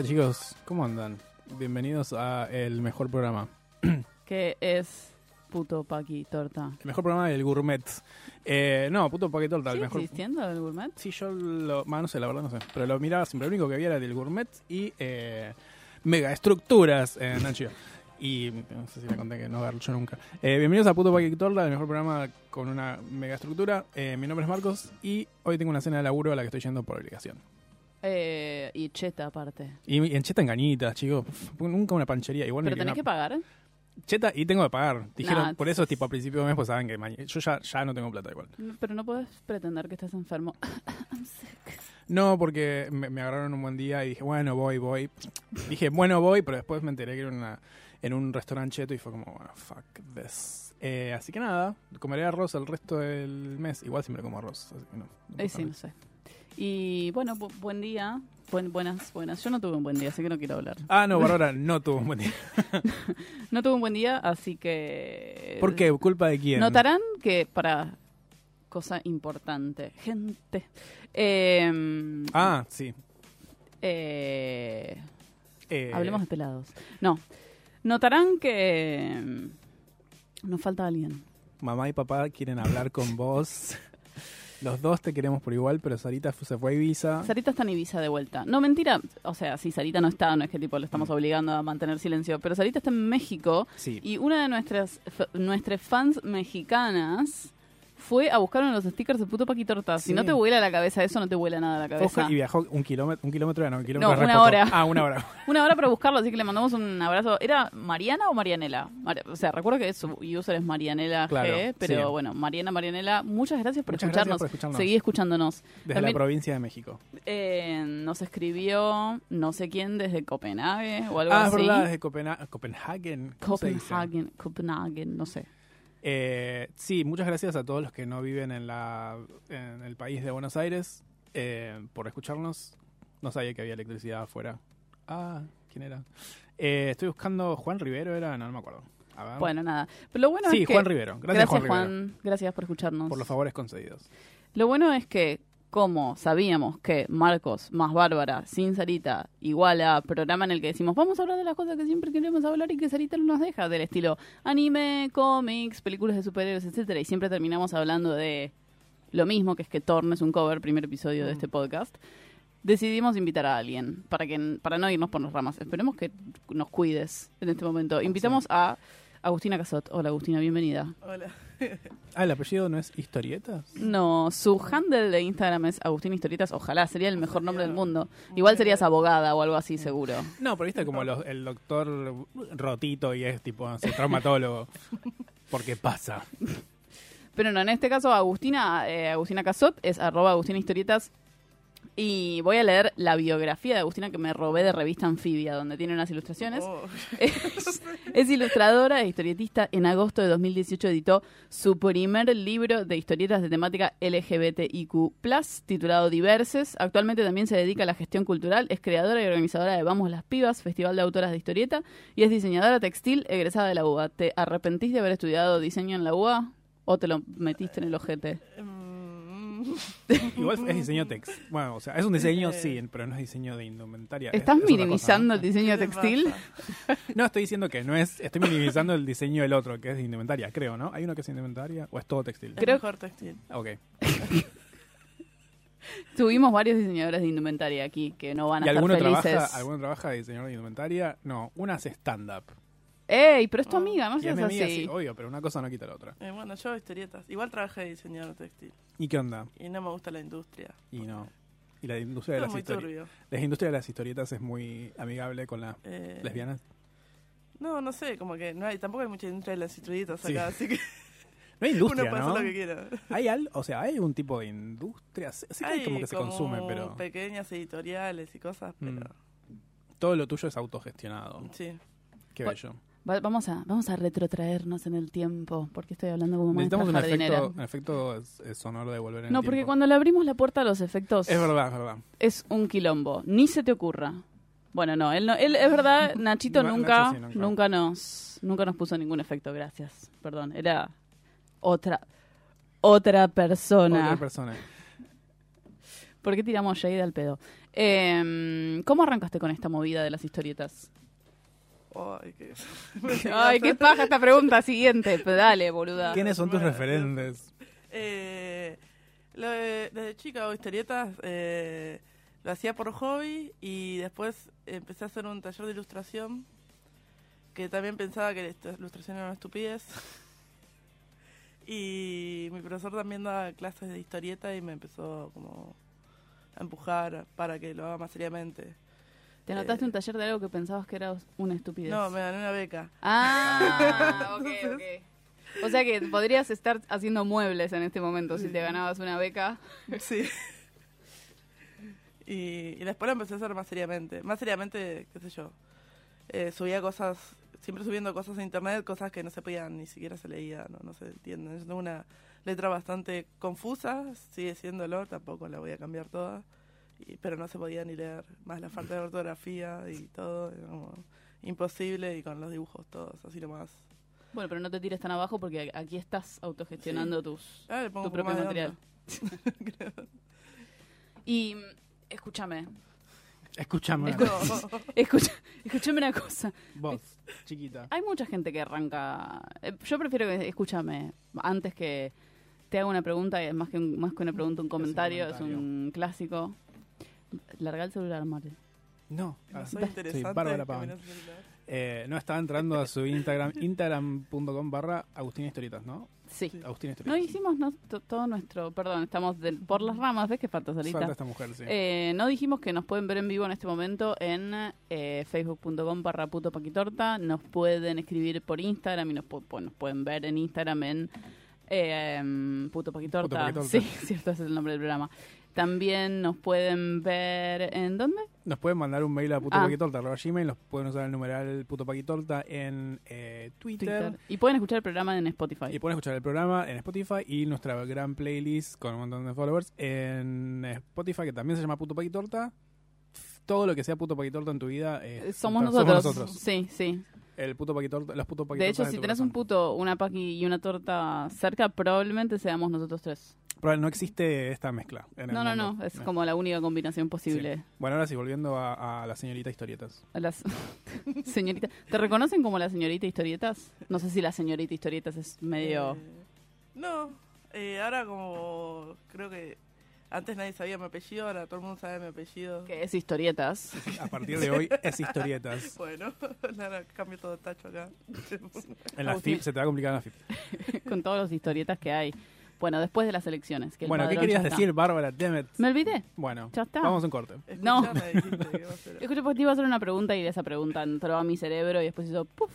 Hola chicos, ¿cómo andan? Bienvenidos a el mejor programa. que es puto paqui torta. El mejor programa del gourmet. Eh, no, puto paquete torta. El ¿Sigue mejor... existiendo el gourmet? Sí, yo lo... no sé, la verdad no sé. Pero lo miraba siempre. Lo único que había era del gourmet y eh, mega estructuras en HBO. Y no sé si le conté que no agarro yo nunca. Eh, bienvenidos a Puto Paquete Torta, el mejor programa con una mega estructura. Eh, mi nombre es Marcos y hoy tengo una cena de laburo a la que estoy yendo por obligación. Eh, y cheta aparte. Y en cheta engañitas, chicos. Nunca una panchería. Igual ¿Pero tenés una- que pagar? Cheta y tengo que pagar. Dijeron, Nah, por eso, tipo, a principio de mes, pues saben que yo ya, ya no tengo plata igual. Pero no puedes pretender que estés enfermo. No, porque me, me agarraron un buen día y dije, bueno, voy, voy. Dije, bueno, voy, pero después me enteré que era una, en un restaurante cheto y fue como, bueno, fuck this. Eh, así que nada, comeré arroz el resto del mes. Igual siempre como arroz, así que no. Eh, sí, no sé. Y bueno, bu- buen día. Buen, buenas, buenas. Yo no tuve un buen día, así que no quiero hablar. Ah, no, Bárbara no tuvo un buen día. No tuve un buen día, así que... ¿Por qué? ¿Culpa de quién? Notarán que para... Cosa importante. Gente. Eh, Ah, sí. eh, Eh, Hablemos de pelados. No. Notarán que mm, nos falta alguien. Mamá y papá quieren hablar con vos. Los dos te queremos por igual, pero Sarita se fue a Ibiza. Sarita está en Ibiza de vuelta. No, mentira. O sea, sí, Sarita no está, no es que tipo lo estamos obligando a mantener silencio. Pero Sarita está en México Sí. y una de nuestras nuestras fans mexicanas fue a buscar uno de los stickers de puto paquitorta. Si Sí. no te vuela la cabeza eso, no te vuela nada la cabeza. Ojo, y viajó un kilómetro, un kilómetro, no, un kilómetro No, una hora. Ah, una hora. Una hora para buscarlo, así que le mandamos un abrazo. ¿Era Mariana o Marianela? Mari- o sea, recuerdo que su user es Marianela Claro, G, pero sí. bueno, Mariana, Marianela, muchas gracias por, Muchas escucharnos. gracias por escucharnos. Seguí escuchándonos. Desde También, la provincia de México. eh, nos escribió no sé quién desde Copenhague o algo Ah, es así. verdad, desde Copena- Copenhagen. Copenhagen, Copenhagen, no sé. Eh, sí, muchas gracias a todos los que no viven en, la, en el país de Buenos Aires eh, por escucharnos. No sabía que había electricidad afuera. Ah, ¿quién era? Eh, estoy buscando Juan Rivero, era, no, no me acuerdo. A ver. Bueno, nada. Pero lo bueno sí, es que... Juan Rivero. Gracias, Juan, Rivero, Juan. Gracias por escucharnos. por los favores concedidos. Lo bueno es que, como sabíamos que Marcos más Bárbara sin Sarita igual a programa en el que decimos vamos a hablar de las cosas que siempre queremos hablar y que Sarita no nos deja, del estilo anime, cómics, películas de superhéroes, etcétera, y siempre terminamos hablando de lo mismo, que es que Thorn es un cover, primer episodio de este podcast. Decidimos invitar a alguien para que para no irnos por las ramas. Esperemos que nos cuides en este momento. Invitamos a Agustina Casot. Hola Agustina, bienvenida. Ah, el apellido no es Historietas. No, su handle de Instagram es Agustín Historietas. Ojalá, sería el mejor nombre del mundo. Igual serías abogada o algo así, seguro. No, pero viste como los- el doctor rotito y es tipo no sé, traumatólogo. Porque pasa. Pero no, en este caso Agustina, eh, Agustina Casot es arroba Agustina Historietas. Y voy a leer la biografía de Agustina que me robé de revista Anfibia, donde tiene unas ilustraciones. Es, es ilustradora e historietista. En agosto de 2018 editó su primer libro de historietas de temática LGBTIQ, titulado Diverses. Actualmente también se dedica a la gestión cultural. Es creadora y organizadora de Vamos las Pibas, Festival de Autoras de Historieta. Y es diseñadora textil egresada de la UBA. ¿Te arrepentís de haber estudiado diseño en la UBA? ¿O te lo metiste en el ojete? Mm, Igual es diseño text. Bueno, o sea, es un diseño, sí, pero no es diseño de indumentaria. ¿Estás Es- es minimizando el cosa, diseño ¿Qué te textil? ¿no? Estoy diciendo que no es. Estoy minimizando el diseño del otro, que es de indumentaria, creo, ¿no? ¿Hay uno que es indumentaria o es todo textil? Es Creo- mejor textil. Ok. Tuvimos varios diseñadores de indumentaria aquí que no van a ¿Y estar alguno felices. trabaja, alguno trabaja de diseñador de indumentaria? No, una hace stand-up. ¡Ey! Pero es tu Oh. amiga, no Y es seas mi amiga, así. sí, obvio, pero una cosa no quita la otra. Eh, bueno, yo historietas. Igual trabajé de diseñador textil. ¿Y qué onda? Y no me gusta la industria. Y no. Y la industria de las muy historietas. turbio. La industria de las historietas es muy amigable con las Eh, lesbianas. No, no sé, como que no hay, tampoco hay mucha industria de las historietas Sí. acá, así que No hay industria, uno puede ¿no? hacer lo que quiera. Hay al, o sea, hay un tipo de industria. Sí que hay como que se consume, pero pequeñas editoriales y cosas, Mm. pero todo lo tuyo es autogestionado. sí. Qué bello. Va- Vamos a, vamos a retrotraernos en el tiempo, porque estoy hablando como Necesitamos un jardinera. efecto, un efecto sonoro de volver en No, el porque tiempo. cuando le abrimos la puerta a los efectos Es verdad, es verdad. es un quilombo. Ni se te ocurra. Bueno, no, él, no, él es verdad, Nachito Na- nunca, Nacho sí, nunca. nunca nos, nunca nos puso ningún efecto, gracias. Perdón, era otra, otra persona. Otra persona. ¿Por qué tiramos shade al pedo? Eh, ¿Cómo arrancaste con esta movida de las historietas? Ay, qué... Ay, qué paja esta pregunta siguiente. Pero dale, boluda. ¿Quiénes son tus Bueno, referentes? Eh, lo de- desde chica hago historietas, eh, lo hacía por hobby y después empecé a hacer un taller de ilustración que también pensaba que la ilustración era una estupidez. y mi profesor también daba clases de historieta y me empezó como a empujar para que lo haga más seriamente. ¿Te anotaste Eh, un taller de algo que pensabas que era una estupidez? No, me gané una beca. Ah, ok, ok. O sea que podrías estar haciendo muebles en este momento si te ganabas una beca. Sí. Y, y después lo empecé a hacer más seriamente. Más seriamente, qué sé yo. Eh, subía cosas, siempre subiendo cosas a internet, cosas que no se podían, ni siquiera se leía, no, no se entienden. Tengo una letra bastante confusa, sigue siéndolo, tampoco la voy a cambiar toda. Y, pero no se podía ni leer, más la falta de ortografía y todo, era como imposible y con los dibujos todos, así nomás. Bueno, pero no te tires tan abajo porque aquí estás autogestionando tus, Ah, le pongo tu propio material. Y escúchame, Escúchame. escucha, escúchame una cosa. Vos, chiquita. Hay mucha gente que arranca. eh, yo prefiero que escúchame antes que te haga una pregunta, es más que un- más que una pregunta, un comentario, es comentario. un clásico. Larga el celular, Mari. No. No ah, soy sí, interesante. Bárbara celular. Eh, no, estaba entrando a su Instagram, instagram.com barra Agustín Historietas, ¿no? Sí. Agustín No Historietas. hicimos no- to- todo nuestro. Perdón, estamos del- por las ramas, ¿ves que falta Falta solita? esta mujer, sí. Eh, no dijimos que nos pueden ver en vivo en este momento en eh, facebook.com barra puto paquitorta. Nos pueden escribir por Instagram y nos, pu- pues, nos pueden ver en Instagram en eh, em, puto paquitorta. Puto Paquitorta. Sí, cierto, ese es el nombre del programa. También nos pueden ver en dónde? Nos pueden mandar un mail a Ah. putopaquitorta.gmail, nos pueden usar el numeral putopaquitorta en eh, Twitter. Twitter. Y pueden escuchar el programa en Spotify. Y pueden escuchar el programa en Spotify y nuestra gran playlist con un montón de followers en Spotify, que también se llama Puto Paquitorta. Todo lo que sea Puto Paquitorta en tu vida eh, Eh, Somos somos nosotros. nosotros. Sí, sí. El Puto Paquitorta, los Puto De hecho, si tenés un puto, una paqui y una torta cerca, probablemente seamos nosotros tres. Pero no existe esta mezcla. en el No, no, mundo. no. Es Eh, como la única combinación sí. posible. Bueno, ahora sí, volviendo a, a la señorita historietas. A las señorita. ¿Te reconocen como la señorita historietas? No sé si la señorita historietas es medio. Eh, no, eh, ahora como creo que antes nadie sabía mi apellido, ahora todo el mundo sabe mi apellido. que es historietas. A partir de hoy es historietas. Bueno, ahora cambio todo el tacho acá. En la. FIP se te va a complicar en la FIP. con todos los historietas que hay. Bueno, después de las elecciones. Que el Bueno, ¿qué querías decir, Bárbara? Damn it. Me olvidé. Bueno, Ya está. vamos a un corte. No. Escuchame, dijiste que iba a ser- Escuché porque te iba a hacer una pregunta y esa pregunta entró a mi cerebro y después hizo puff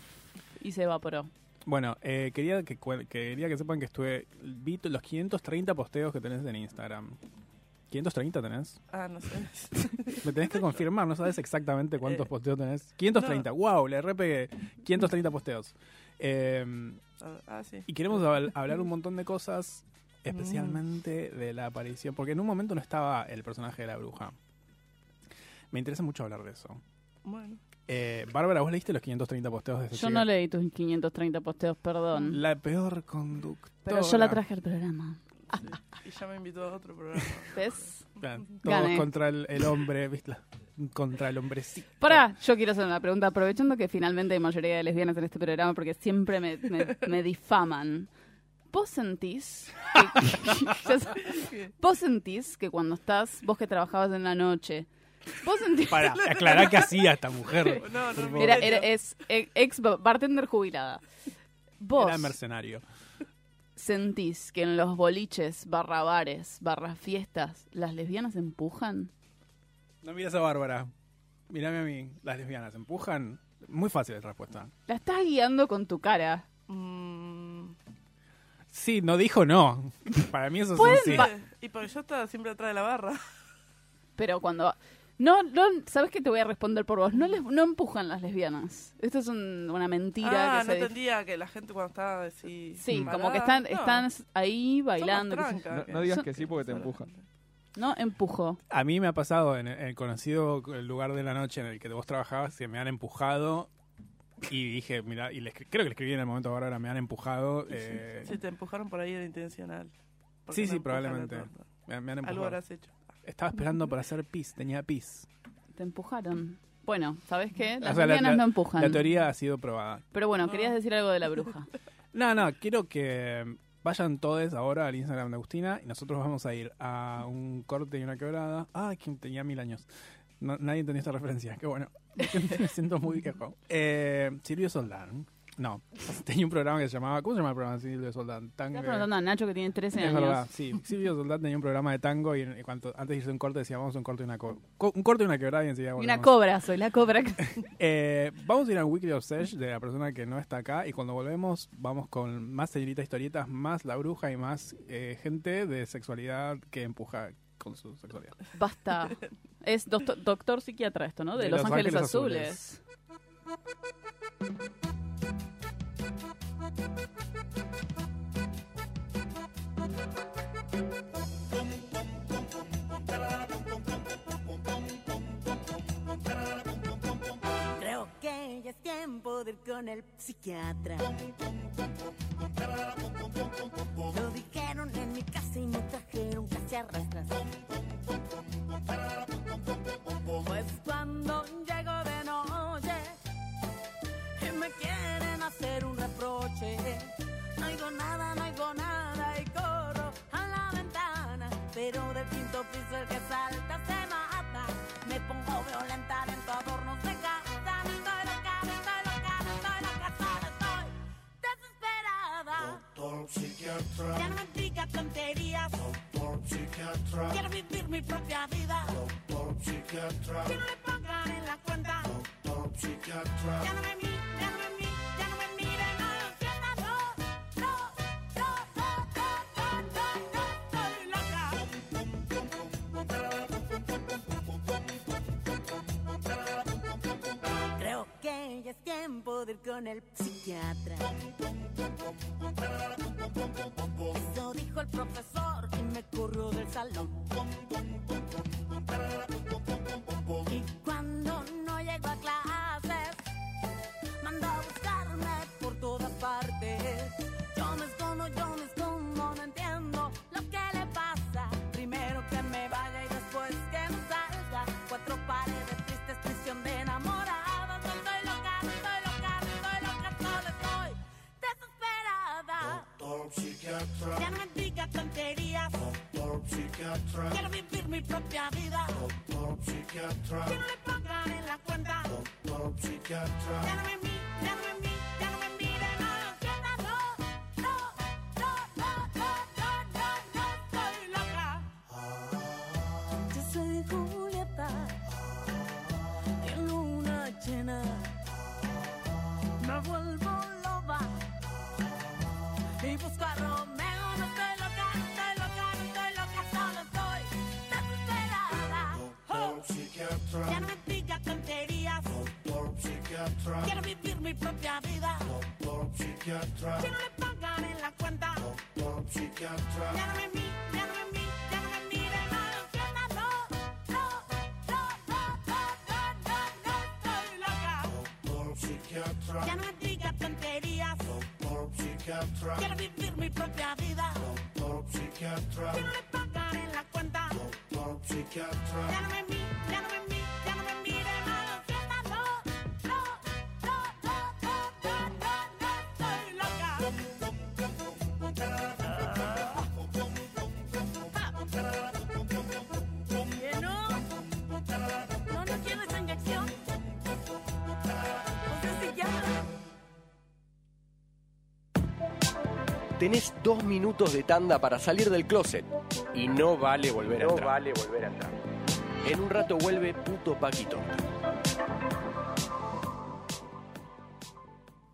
y se evaporó. Bueno, eh, quería, que, quería que sepan que estuve. Vi los 530 posteos que tenés en Instagram. ¿530 tenés? Ah, no sé. Me tenés que confirmar, no sabes exactamente cuántos Eh, posteos tenés. 530, wow, le repegué. 530 posteos. Eh, Ah, Ah, sí. y queremos habl- hablar un montón de cosas, especialmente de la aparición. Porque en un momento no estaba el personaje de la bruja. Me interesa mucho hablar de eso. Bueno. Eh, Bárbara, ¿vos leíste los 530 posteos de esta Yo chica? no leí tus 530 posteos, perdón. La peor conductora. Pero yo la traje al programa. Sí. Y ya me invitó a otro programa. ¿Ves? Todos Gané. contra el, el hombre, ¿viste? Contra el hombrecito. Pará, yo quiero hacer una pregunta, aprovechando que finalmente hay mayoría de lesbianas en este programa, porque siempre me, me- me difaman. ¿Vos sentís que. ¿Vos sentís que cuando estás, vos que trabajabas en la noche, vos sentís... Para aclarar qué hacía esta mujer. No, no. Era, era- es e- ex bartender jubilada. Vos Era mercenario. sentís que en los boliches, barra bares, barra fiestas, las lesbianas empujan? No miras a Bárbara. Mírame a mí. Las lesbianas empujan. Muy fácil la respuesta. La estás guiando con tu cara. Mm, Sí, no dijo no. Para mí eso es un Pueden sí. y porque yo estaba siempre atrás de la barra. Pero cuando... No, no, ¿sabes que te voy a responder por vos? No, les, no empujan las lesbianas. Esto es un- una mentira Ah, que no se... dif- entendía que la gente cuando estaba así. Sí, como que están, no, están ahí bailando. qué sé yo. tranca, No, no digas Son- que sí porque te empujan. No, empujo. A mí me ha pasado en el, en el conocido lugar de la noche en el que vos trabajabas, que me han empujado y dije, mira, y le escri- creo que le escribí en el momento de ahora, me han empujado. eh, Si te empujaron por ahí era intencional. Sí, sí, probablemente. me, me han Algo empujado. habrás hecho. Estaba esperando para hacer pis, tenía pis. Te empujaron. Bueno, ¿sabes qué? Las O sea, la- lesbianas la- no empujan. La teoría ha sido probada. Pero bueno, No. querías decir algo de la bruja. No, no, quiero que vayan todos ahora al Instagram de Agustina y nosotros vamos a ir a un corte y una quebrada. Ah, que tenía mil años. No- nadie entendió esta referencia, qué bueno. Me siento muy viejo. Eh, Silvio Soldán. No, tenía un programa que se llamaba. ¿Cómo se llama el programa de Silvio Soldán? Tango. Estás preguntando a Nacho que tiene 13 Es años. verdad, sí. Silvio Soldán tenía un programa de tango y, y cuanto, antes de irse un corte decía vamos a un corte y una co- co- un corte y una quebrada y enseguida Y una cobra, soy la cobra. Eh, vamos a ir al Weekly of Sesh de la persona que no está acá y cuando volvemos vamos con más señoritas historietas, más la bruja y más eh, gente de sexualidad que empuja con su sexualidad. Basta. Es doctor, doctor psiquiatra esto, ¿no? De, De Los, Los Ángeles, Ángeles Azules. Creo tiempo de con el psiquiatra. Lo dijeron en mi casa y me trajeron casi a rastras. Pues cuando llego de noche y me quieren hacer un reproche, no oigo nada, no oigo nada y corro a la ventana. Pero del quinto piso el que salta se mata. Me pongo violenta dentro adornos de desesperada. Ya no me diga tonterías. Quiero vivir mi propia vida. Que no le pongan en la cuenta. Me mi, ya no me tiempo de ir con el psiquiatra. Eso dijo el profesor y me corrió del salón. Y cuando no llego a clases, desesperada. Ya no me diga tonterías. Quiero vivir mi propia vida. psichiatra. Che non le paga nella cuenta. Doctor psichiatra. non mi, llámame mi, llámame mi de mala infierna. No, no, no, no, no, no, no, no, estoy loca. Doctor psichiatra. Ya no me digas tonterías. Doctor psichiatra. Quiero vivir Tenés dos minutos de tanda para salir del closet y no vale volver a No entrar. vale volver a entrar. En un rato vuelve puto Paquito.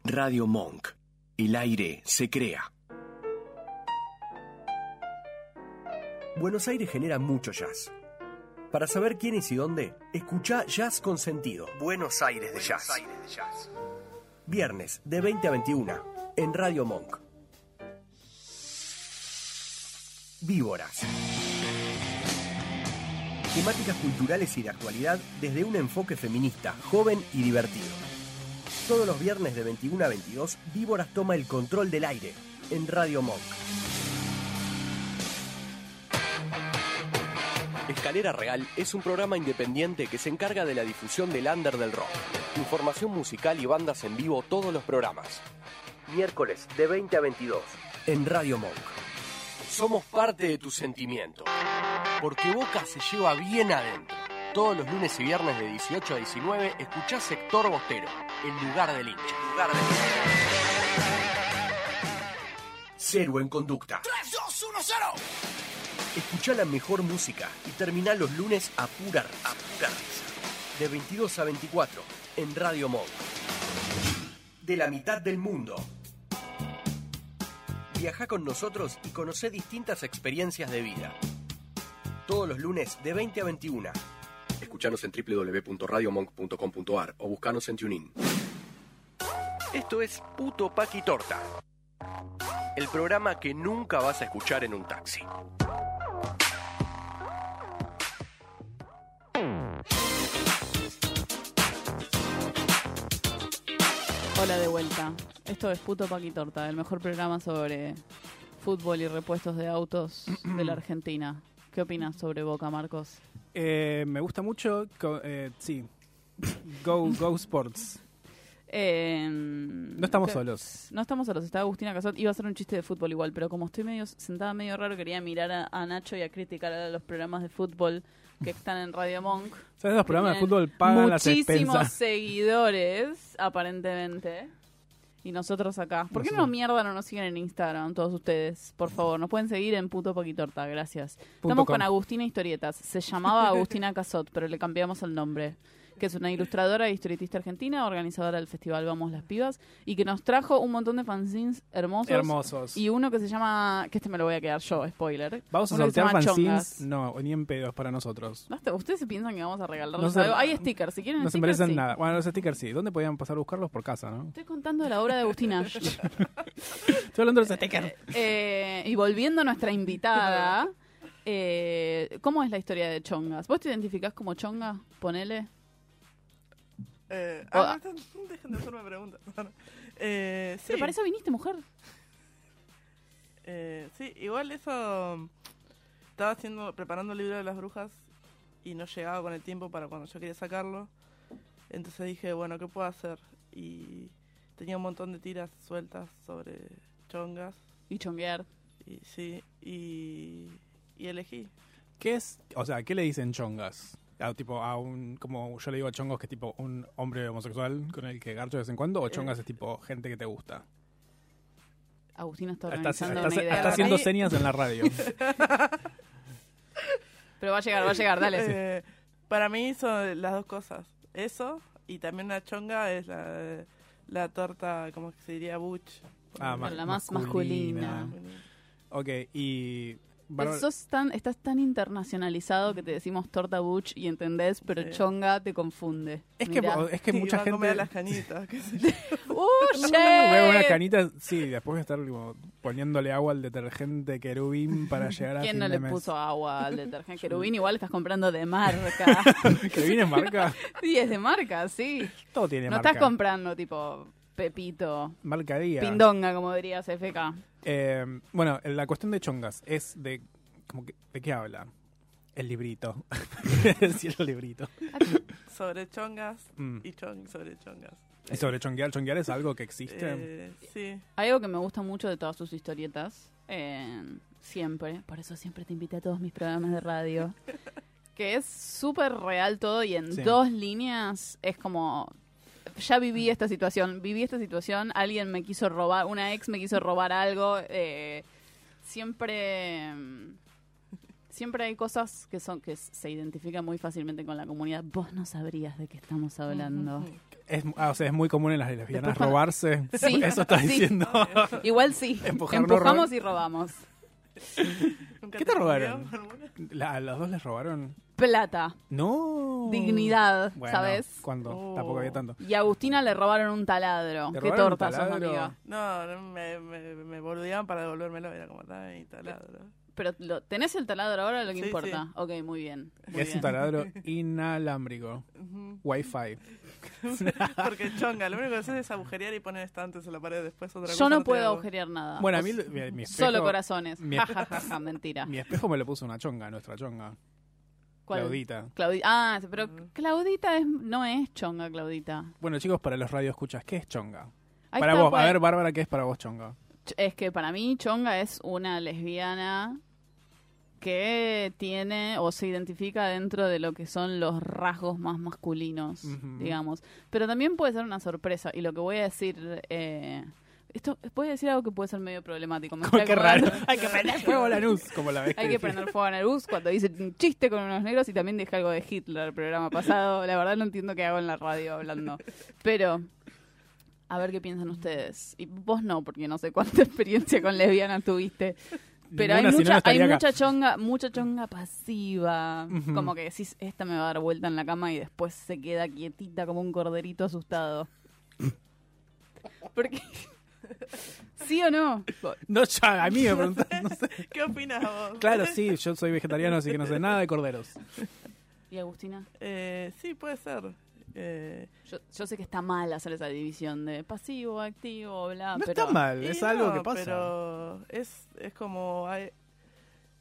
Radio Monk. El aire se crea. Buenos Aires genera mucho jazz. Para saber quién es y dónde, escucha Jazz con Sentido. Buenos Aires de Jazz. Viernes de 20 a 21 en Radio Monk. Víboras. Temáticas culturales y de actualidad desde un enfoque feminista, joven y divertido. Todos los viernes de 21 a 22, Víboras toma el control del aire en Radio Monk. Escalera Real es un programa independiente que se encarga de la difusión del under del rock. Información musical y bandas en vivo todos los programas. Miércoles de 20 a 22 en Radio Monk. Somos parte de tu sentimiento. Porque Boca se lleva bien adentro. Todos los lunes y viernes de 18 a 19 escuchá Sector Bostero, el lugar del hincha. Lugar del Cero en conducta. 3, 2, 1, 0. Escuchá la mejor música y terminá los lunes a pura, a pura. De 22 a 24 en Radio Monk. De la mitad del mundo. Viaja con nosotros y conoce distintas experiencias de vida. Todos los lunes de 20 a 21. Escuchanos en www.radiomonk.com.ar o buscanos en TuneIn. Esto es Puto Paqui Torta. El programa que nunca vas a escuchar en un taxi. Hola de vuelta. Esto es Puto Paquitorta, el mejor programa sobre fútbol y repuestos de autos de la Argentina. ¿Qué opinas sobre Boca, Marcos? Eh, me gusta mucho, eh, sí. Go, go Sports. Eh, No estamos solos. No estamos solos, está Agustina Casot. Iba a hacer un chiste de fútbol igual, pero como estoy medio sentada medio raro, quería mirar a, a Nacho y a criticar a los programas de fútbol que están en Radio Monk. ¿Sabes? Los programas de fútbol pagan las Muchísimos seguidores, aparentemente. Y nosotros acá. ¿Por qué no mierda no nos siguen en Instagram, todos ustedes? Por favor, nos pueden seguir en puto Paquitorta, gracias. Punto Estamos com. con Agustina Historietas. Se llamaba Agustina Casot, pero le cambiamos el nombre. Que es una ilustradora e historietista argentina, organizadora del festival Vamos las Pibas, y que nos trajo un montón de fanzines hermosos. Hermosos. Y uno que se llama, que este me lo voy a quedar yo, spoiler. Vamos a Uno sortear fanzines. Chongas. No, ni en pedos para nosotros. Ustedes se piensan que vamos a No se- algo. Hay stickers, si quieren No se merecen sí. nada. Bueno, los stickers sí. ¿Dónde podían pasar a buscarlos? Por casa, ¿no? Estoy contando la obra de Agustina. Estoy hablando de los stickers. Eh, y volviendo a nuestra invitada, eh, ¿cómo es la historia de Chongas? ¿Vos te identificás como Chonga? Ponele. Eh, ah, no, no, dejen de hacerme preguntas. eh, sí. Pero para eso viniste, mujer. Eh, sí, igual eso. Estaba haciendo, preparando el libro de las brujas y no llegaba con el tiempo para cuando yo quería sacarlo. Entonces dije, bueno, ¿qué puedo hacer? Y tenía un montón de tiras sueltas sobre chongas. Y chonguear. Y sí, y, y elegí. ¿Qué es? O sea, ¿qué le dicen chongas? A, tipo, a un, como yo le digo a chongos que es tipo un hombre homosexual con el que garcho de vez en cuando, o chongas es tipo gente que te gusta. Agustina está Está, organizando está- una idea. está haciendo Ahí- señas en la radio. Pero va a llegar, va a llegar, dale. Eh, para mí son las dos cosas. Eso y también una chonga es la, la torta, como que se diría butch. Ah, La más masculina. Ok, y... Sos tan, estás tan internacionalizado que te decimos torta butch y entendés, pero Sí. chonga te confunde. es que, es que Sí, mucha va a comer gente... las canitas, qué sé yo. ¡Uh, una canita, sí, después voy a estar como, poniéndole agua al detergente querubín para llegar a ¿Quién fin no de le mes. puso agua al detergente querubín? Igual estás comprando de marca. ¿Querubín es marca? sí, es de marca, sí. Todo tiene No marca. estás comprando tipo Pepito, Marca día. Pindonga, como dirías FK. Eh, bueno, la cuestión de chongas es de. Como que, ¿De qué habla? El librito. decir el librito. Sobre chongas Mm. y chong sobre chongas. Y sobre chonguear, chonguear es algo que existe. Eh, sí. Hay algo que me gusta mucho de todas sus historietas. eh, siempre. Por eso siempre te invité a todos mis programas de radio. que es súper real todo y en Sí. dos líneas es como. Ya viví esta situación, viví esta situación, alguien me quiso robar, una ex me quiso robar algo. eh, siempre. mm, Siempre hay cosas que son que se identifican muy fácilmente con la comunidad. Vos no sabrías de qué estamos hablando. Es, ah, o sea, es muy común en las lesbianas Después robarse. Sí, Eso estás sí. diciendo. Igual sí. Empujar, no Empujamos y robamos. ¿Nunca ¿Qué te robaron? comió alguna? La- ¿A los dos les robaron? Plata. No. Dignidad, Bueno, ¿sabes? ¿Cuándo? Oh. Tampoco había tanto. Y a Agustina le robaron un taladro. ¿Le Qué torta sos, amiga. No, no, me, me, me boludeaban para devolvérmelo. Era como, ay, taladro. Pero lo, ¿tenés el taladro ahora? Lo que Sí, importa. Ok, muy bien. muy Es bien. un taladro inalámbrico. Wi-Fi. Porque chonga, lo único que haces es agujerear y poner estantes en la pared. Después otra Yo cosa no te puedo agujerear nada. Bueno, a mí mi, mi espejo, Solo corazones. mi mentira. mi espejo me lo puso una chonga, nuestra chonga. ¿Cuál? Claudita. Claudi- ah, pero Claudita es, no es chonga, Claudita. Bueno, chicos, para los radioescuchas, ¿qué es chonga? Ahí para está, vos, pues. a ver, Bárbara, ¿qué es para vos chonga? Ch- Es que para mí Chonga es una lesbiana que tiene o se identifica dentro de lo que son los rasgos más masculinos, digamos. Pero también puede ser una sorpresa. Y lo que voy a decir... Eh, esto voy a decir algo que puede ser medio problemático. Me Qué raro. Hay que prender fuego a la luz, como la vez Hay que prender fuego a la luz cuando dice un chiste con unos negros y también dije algo de Hitler el programa pasado. La verdad no entiendo qué hago en la radio hablando. Pero, a ver qué piensan ustedes. Y vos no, porque no sé cuánta experiencia con lesbiana tuviste. Pero hay Ninguna, no mucha, hay acá. mucha chonga, mucha chonga pasiva. Como que decís, esta me va a dar vuelta en la cama y después se queda quietita como un corderito asustado. Porque... ¿Sí o no? No, ya, a mí me preguntan, no sé. ¿Qué opinas vos? Claro, sí, yo soy vegetariano, así que no sé nada de corderos. ¿Y Agustina? Eh, sí, puede ser. Eh, Yo, yo sé que está mal hacer esa división de pasivo, activo, bla, No pero... está mal, y es algo no, que pasa. Pero es, es como hay,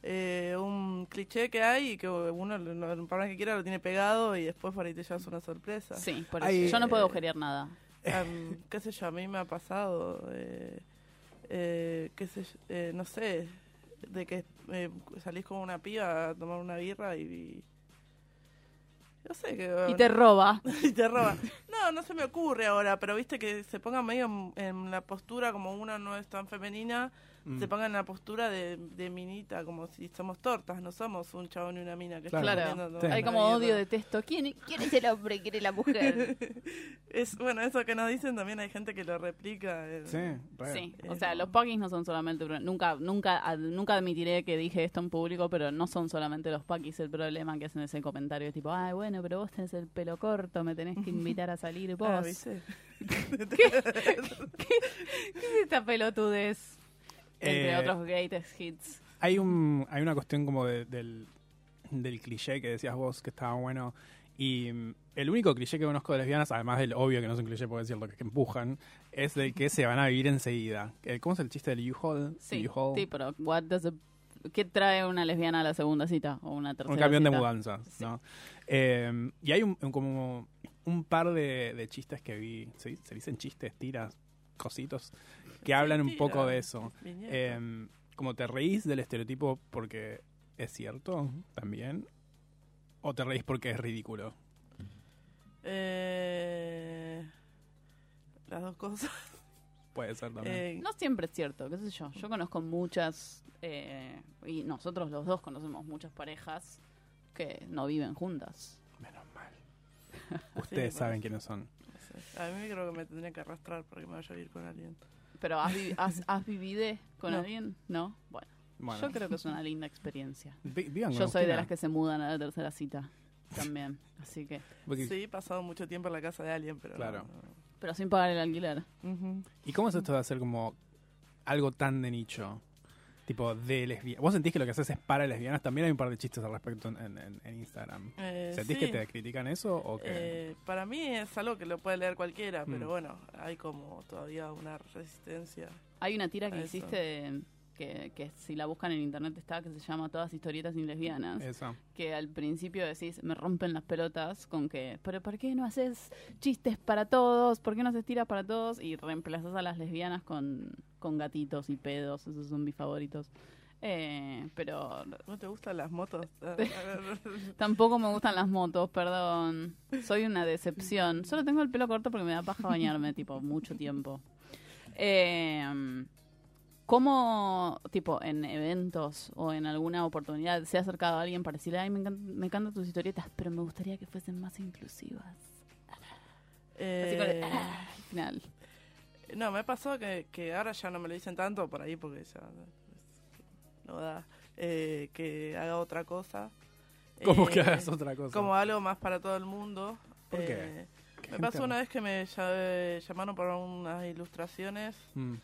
eh, un cliché que hay y que uno, lo- para más que quiera, lo tiene pegado y después por ahí te llevas una sorpresa. Sí, por Hay- eso. Yo no puedo agujerear nada. Am, qué sé yo, a mí me ha pasado, eh, eh, qué sé yo, eh, no sé, de que eh, salís con una piba a tomar una birra y... y- no sé, que... Y te roba. y te roba. No, no se me ocurre ahora, pero viste que se ponga medio en, en la postura como una no es tan femenina, Mm. se ponga en la postura de, de minita, como si somos tortas, no somos un chabón y una mina que Claro. están Claro. Hay como odio de texto. ¿Quién, ¿Quién es el hombre y quién es la mujer? Es, bueno, eso que nos dicen también hay gente que lo replica. eh. Sí. Sí, o sea, los paquis no son solamente... Nunca, nunca, ad- nunca admitiré que dije esto en público, pero no son solamente los paquis el problema que hacen ese comentario. Tipo, ay, bueno, pero vos tenés el pelo corto, me tenés que invitar a salir vos. Ah, ¿viste? ¿Qué es esta pelotudez? Entre Eh, otros greatest hits. Hay, un, hay una cuestión como de- del, del cliché que decías vos que estaba bueno. Y mm, el único cliché que conozco de lesbianas, además del obvio que no es un cliché porque es cierto que, empujan, es de que se van a vivir enseguida. ¿Cómo es el chiste del U-Haul? Sí, sí, pero what does a- ¿qué trae una lesbiana a la segunda cita? O una tercera un camión de cita? mudanzas, Sí. ¿no? Eh, y hay un, un- como un par de, de chistes que vi, ¿se, se dicen chistes, tiras, cositos, que hablan un poco de eso. Eh, como te reís del estereotipo porque es cierto también, o te reís porque es ridículo. Eh, las dos cosas. Puede ser también. Eh, No siempre es cierto, qué sé yo. Yo conozco muchas, eh, y nosotros los dos conocemos muchas parejas que no viven juntas. Menos mal. Ustedes Sí, saben bueno. quiénes son. no sé. A mí creo que me tendría que arrastrar para que me vaya a vivir con alguien. Pero ¿has, vi- has, has vivido con No. alguien? No. Bueno, Bueno, yo creo que es una linda experiencia. vi- vivan con Yo soy de las que se mudan a la tercera cita también. Así que, porque- Sí, he pasado mucho tiempo en la casa de alguien, pero... Claro. pero sin pagar el alquiler. ¿Y cómo es esto de hacer como algo tan de nicho? Tipo, de lesbianas. ¿Vos sentís que lo que haces es para lesbianas? También hay un par de chistes al respecto en, en- en Instagram. Eh, ¿Sentís sí. que te critican eso o que...? Eh, para mí es algo que lo puede leer cualquiera, Mm. pero bueno, hay como todavía una resistencia. Hay una tira que Eso. hiciste que, que si la buscan en internet está, que se llama Todas historietas sin lesbianas. Eso. Que al principio decís, me rompen las pelotas con que, pero ¿por qué no haces chistes para todos? ¿Por qué no haces tiras para todos? Y reemplazás a las lesbianas con, con gatitos y pedos, esos son mis favoritos. Eh, pero ¿No te gustan las motos? tampoco me gustan las motos, perdón. Soy una decepción. Solo tengo el pelo corto porque me da paja bañarme, tipo, mucho tiempo. Eh, ¿Cómo, tipo, en eventos o en alguna oportunidad se ha acercado a alguien para decirle, ay, me, encan- me encantan tus historietas, pero me gustaría que fuesen más inclusivas? Así con el, Eh, ah, al final. No, me pasó que, que ahora ya no me lo dicen tanto por ahí porque ya no da eh, que haga otra cosa. ¿Cómo Eh, que hagas otra cosa? Como algo más para todo el mundo. ¿Por qué? Eh, ¿Qué Me pasó una vez que me lla- llamaron para unas ilustraciones Mm.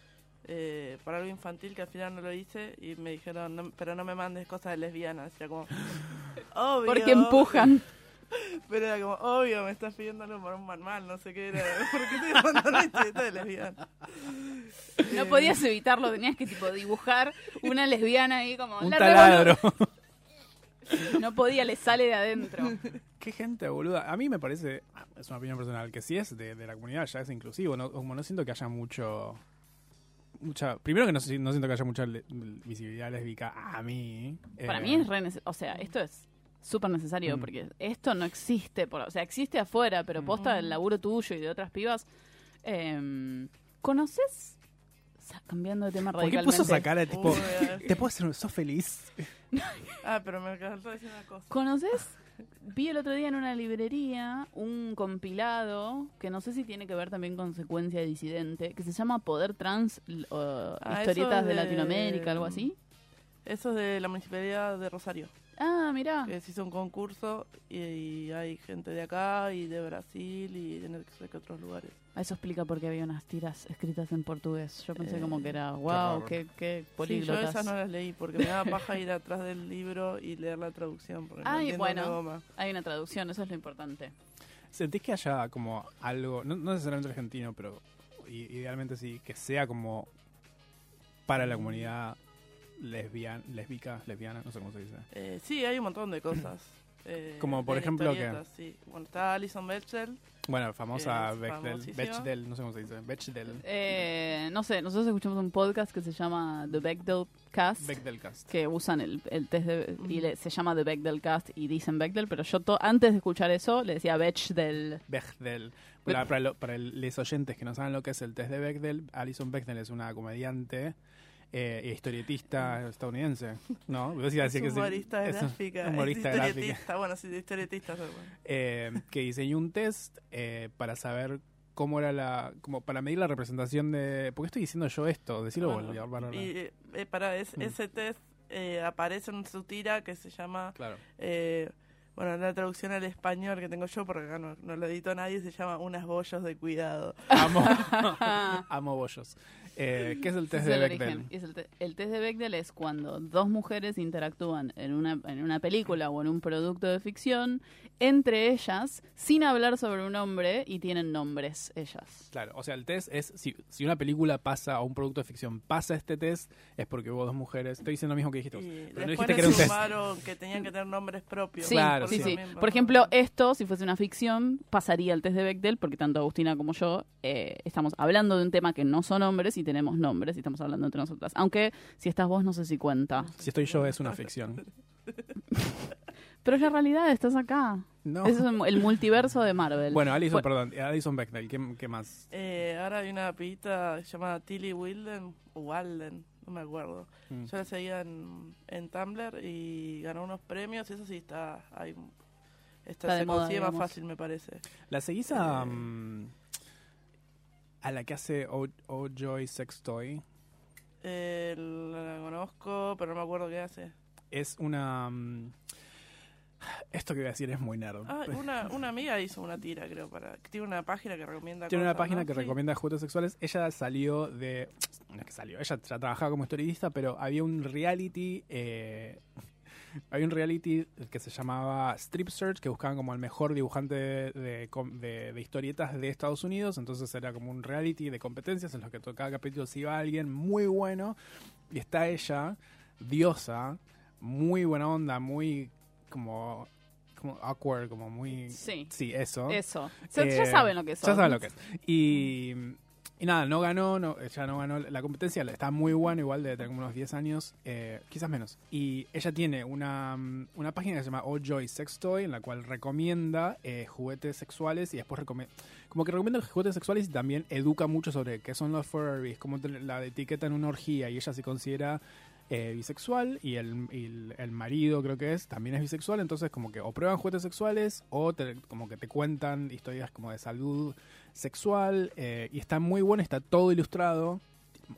eh, para algo infantil que al final no lo hice y me dijeron, "No, pero no me mandes cosas de lesbianas. Era como, obvio. Porque empujan. Pero era como, obvio, me estás pidiendo algo para un manual, no sé qué era. ¿Por qué te mandando una historieta de lesbiana? No Eh, podías evitarlo, tenías que, tipo, dibujar una lesbiana ahí como... Un "La taladro. revolu-". No podía, le sale de adentro. Qué gente boluda. A mí me parece, ah, es una opinión personal, que si es de, de la comunidad ya es inclusivo. No, como no siento que haya mucho. mucha Primero que no, si- no siento que haya mucha le- visibilidad lésbica a mí. Para Eh, mí es re O sea, esto es súper necesario Mm. porque esto no existe. Por, o sea, existe afuera, pero posta el laburo tuyo y de otras pibas. Eh, ¿Conoces? O sea, cambiando de tema ¿Por qué radicalmente. puso esa cara de tipo, te puedo hacer, sos feliz? Ah, pero me faltó decir una cosa. ¿Conoces? Vi el otro día en una librería un compilado que no sé si tiene que ver también con secuencia disidente, que se llama Poder Trans, o Ah, historietas de de- Latinoamérica, algo así. Eso es de la municipalidad de Rosario. Ah, mirá. Que se hizo un concurso y, y hay gente de acá y de Brasil y de no sé qué otros lugares. Eso explica por qué había unas tiras escritas en portugués. Yo pensé Eh, como que era, qué wow, raro. qué, qué Sí, yo políglotas. esas no las leí porque me daba paja ir atrás del libro y leer la traducción. Porque no Ay, entiendo bueno. goma. Hay una traducción, eso es lo importante. ¿Sentís que haya como algo, no, no necesariamente argentino, pero idealmente sí, que sea como para la comunidad lesbiana, lésbica, lesbiana, no sé cómo se dice? Eh, sí, hay un montón de cosas. eh, Como, por ejemplo, ¿qué? historietas, Sí. Bueno, está Alison Bechdel. Bueno, famosa Bechdel. Bechdel, no sé cómo se dice, Bechdel, Eh, no sé, nosotros escuchamos un podcast que se llama The Bechdel Cast. Bechdel Cast. que usan el, el test de, y le- se llama The Bechdel Cast y dicen Bechdel, pero yo to- antes de escuchar eso le decía Bechdel. Bechdel. Para, para, lo- para el- los oyentes que no saben lo que es el test de Bechdel, Alison Bechdel es una comediante eh, historietista estadounidense, ¿no? Vos Es que sí. humorista Es gráfica. humorista es gráfica. historietista. Bueno, sí, historietista. bueno. eh, que diseñó un test eh, para saber cómo era la. como para medir la representación de. ¿Por qué estoy diciendo yo esto? Decirlo Bueno, y, eh, eh, para, es- Mm. ese test eh, aparece en su tira que se llama, Claro. eh, bueno, la traducción al español que tengo yo, porque acá no, no lo editó nadie, se llama Unas bollos de cuidado. Amo, amo bollos. Eh, ¿Qué es el test de el Bechdel? Es el, te- el test de Bechdel es cuando dos mujeres interactúan en una, en una película o en un producto de ficción entre ellas sin hablar sobre un hombre y tienen nombres ellas. Claro, o sea, el test es, si, si una película pasa, o un producto de ficción pasa este test, es porque hubo dos mujeres, estoy diciendo lo mismo que dijiste vos, Y pero no después dijiste que era un test. sumaron que tenían que tener nombres propios. Sí, Claro, sí, sí. Por ejemplo, esto, si fuese una ficción, pasaría el test de Bechdel, porque tanto Agustina como yo eh, estamos hablando de un tema que no son hombres y tenemos nombres y estamos hablando entre nosotras. Aunque si estás vos, no sé si cuenta. Si estoy yo, es una ficción. Pero es la realidad, estás acá. No. Eso es el multiverso de Marvel. Bueno, Alison, Fue- perdón, Alison Bechdel, ¿qué, qué más? Eh, ahora hay una pibita llamada Tilly Wilden, o Walden, no me acuerdo. Mm. Yo la seguía en, en Tumblr y ganó unos premios y eso sí está ahí. Está, Está de se moda, consigue más fácil, me parece. ¿La seguís a, mm, a la que hace O, o Joy Sextoy? Eh, la conozco, pero no me acuerdo qué hace. Es una... mm, esto que voy a decir es muy nerd. Ah, una, una amiga hizo una tira, creo, para. Tiene una página que recomienda Tiene una página ¿no? que Sí. recomienda juguetes sexuales. Ella salió de... no es que salió, ella ya trabajaba como historietista, pero había un reality, eh, había un reality que se llamaba Strip Search, que buscaban como el mejor dibujante de, de com- de- de historietas de Estados Unidos, entonces era como un reality de competencias en los que cada capítulo se iba alguien muy bueno, y está ella, diosa, muy buena onda, muy como, como awkward, como muy... Sí. Sí, eso. Eso. Ya- ya Eh, saben lo que Ya son. saben lo que es. Y, y nada, no ganó, no, ella no ganó la competencia, está muy buena, igual de tener como unos 10 años, eh, quizás menos. Y ella tiene una, mm, una página que se llama Oh Joy Sex Toy, en la cual recomienda eh, juguetes sexuales y después recomienda, como que recomienda los juguetes sexuales y también educa mucho sobre qué son los furries, cómo la etiqueta en una orgía y ella se considera eh, bisexual y el, el, marido creo que es también es bisexual entonces como que o prueban juguetes sexuales o te- como que te cuentan historias como de salud sexual eh, y está muy bueno está todo ilustrado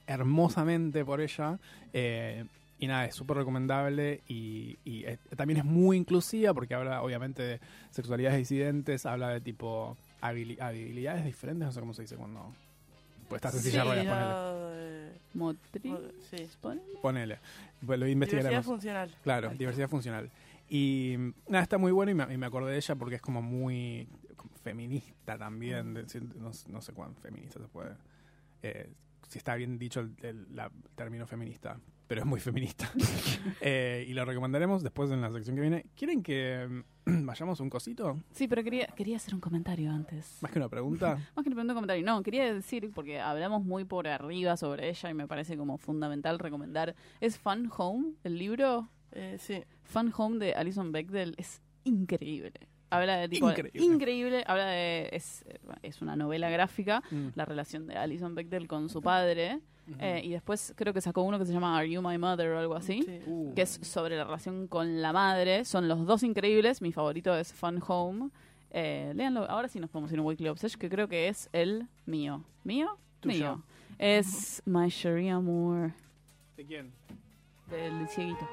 hermosamente por ella eh, y nada es súper recomendable y, y también es muy inclusiva porque habla obviamente de sexualidades disidentes habla de tipo habili- habilidades diferentes no sé cómo se dice cuando pues estás en silla de ruedas ponele. Motriz. sí. ponele. Ponele. Pues lo investigaremos. Diversidad funcional. Claro, Ahí. diversidad funcional. Y mm, nada, está muy bueno y me, y me acordé de ella porque es como muy como feminista también. de- si- no, no sé cuán feminista se puede. eh, si está bien dicho el, el- la- el término feminista, pero es muy feminista. Eh, y lo recomendaremos después en la sección que viene. ¿Quieren que mm, vayamos a un cosito? Sí, pero quería, quería hacer un comentario antes. Más que una pregunta. Más que le pregunto un comentario. No, quería decir, porque hablamos muy por arriba sobre ella y me parece como fundamental recomendar. Es Fun Home, el libro. Eh, sí. Fun Home de Alison Bechdel es increíble. Habla de tipo. Increíble. increíble, Habla de. Es, es una novela gráfica, Mm. la relación de Alison Bechdel con su padre. eh, y después creo que sacó uno que se llama Are You My Mother o algo así. sí. Uh. Que es sobre la relación con la madre. Son los dos increíbles. Mi favorito es Fun Home. Eh, léanlo. Ahora sí nos podemos ir a un Weekly Obsession, que creo que es el mío. ¿Mío? Tuyo. Mío. Es My Sharia Moore ¿De quién? del cieguito.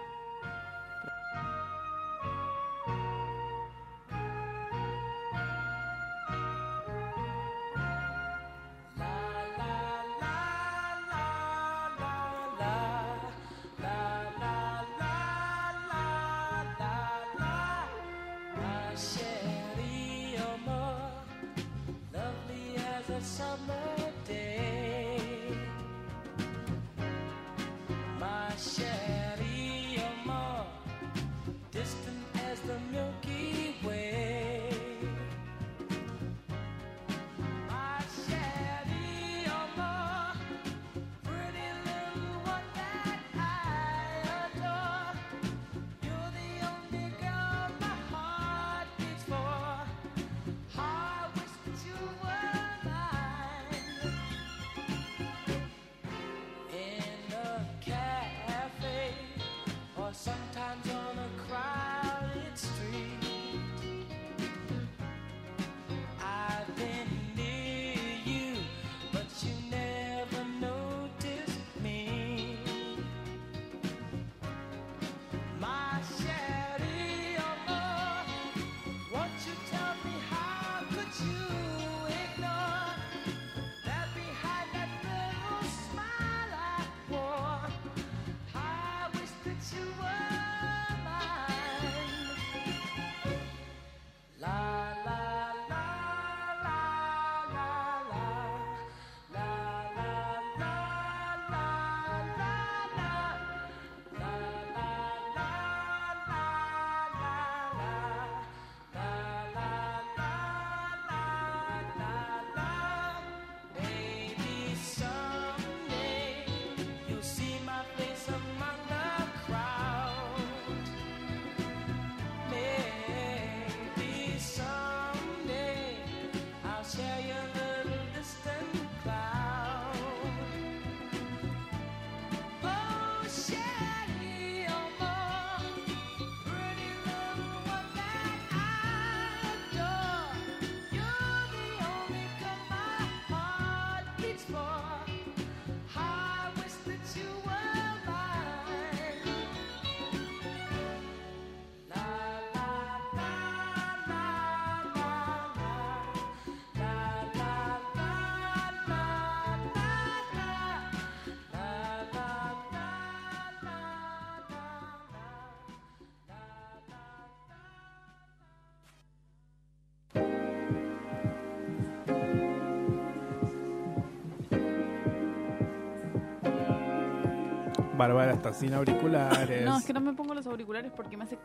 Bárbara está sin auriculares. No, es que no me pongo los auriculares porque me hace...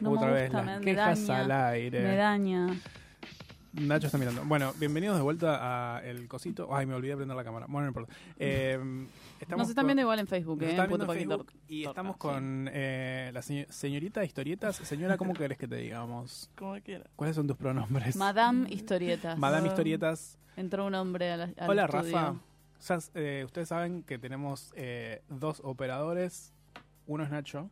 No Otra me vez gusta, las me, quejas daña. al aire. Me daña. Nacho está mirando. Bueno, bienvenidos de vuelta a el cosito. Ay, me olvidé de prender la cámara. Bueno, no importa. Eh, estamos Nos están con- viendo igual en Facebook, Nos ¿eh? están viendo en. Facebook y estamos sí. con eh, la señor- señorita Historietas. Señora, ¿cómo querés que te digamos? Como quiera. ¿Cuáles son tus pronombres? Madame Historietas. Madame Historietas. Entró un hombre a la, al Hola, estudio. Rafa. Ya, eh, ustedes saben que tenemos eh, dos operadores. Uno es Nacho,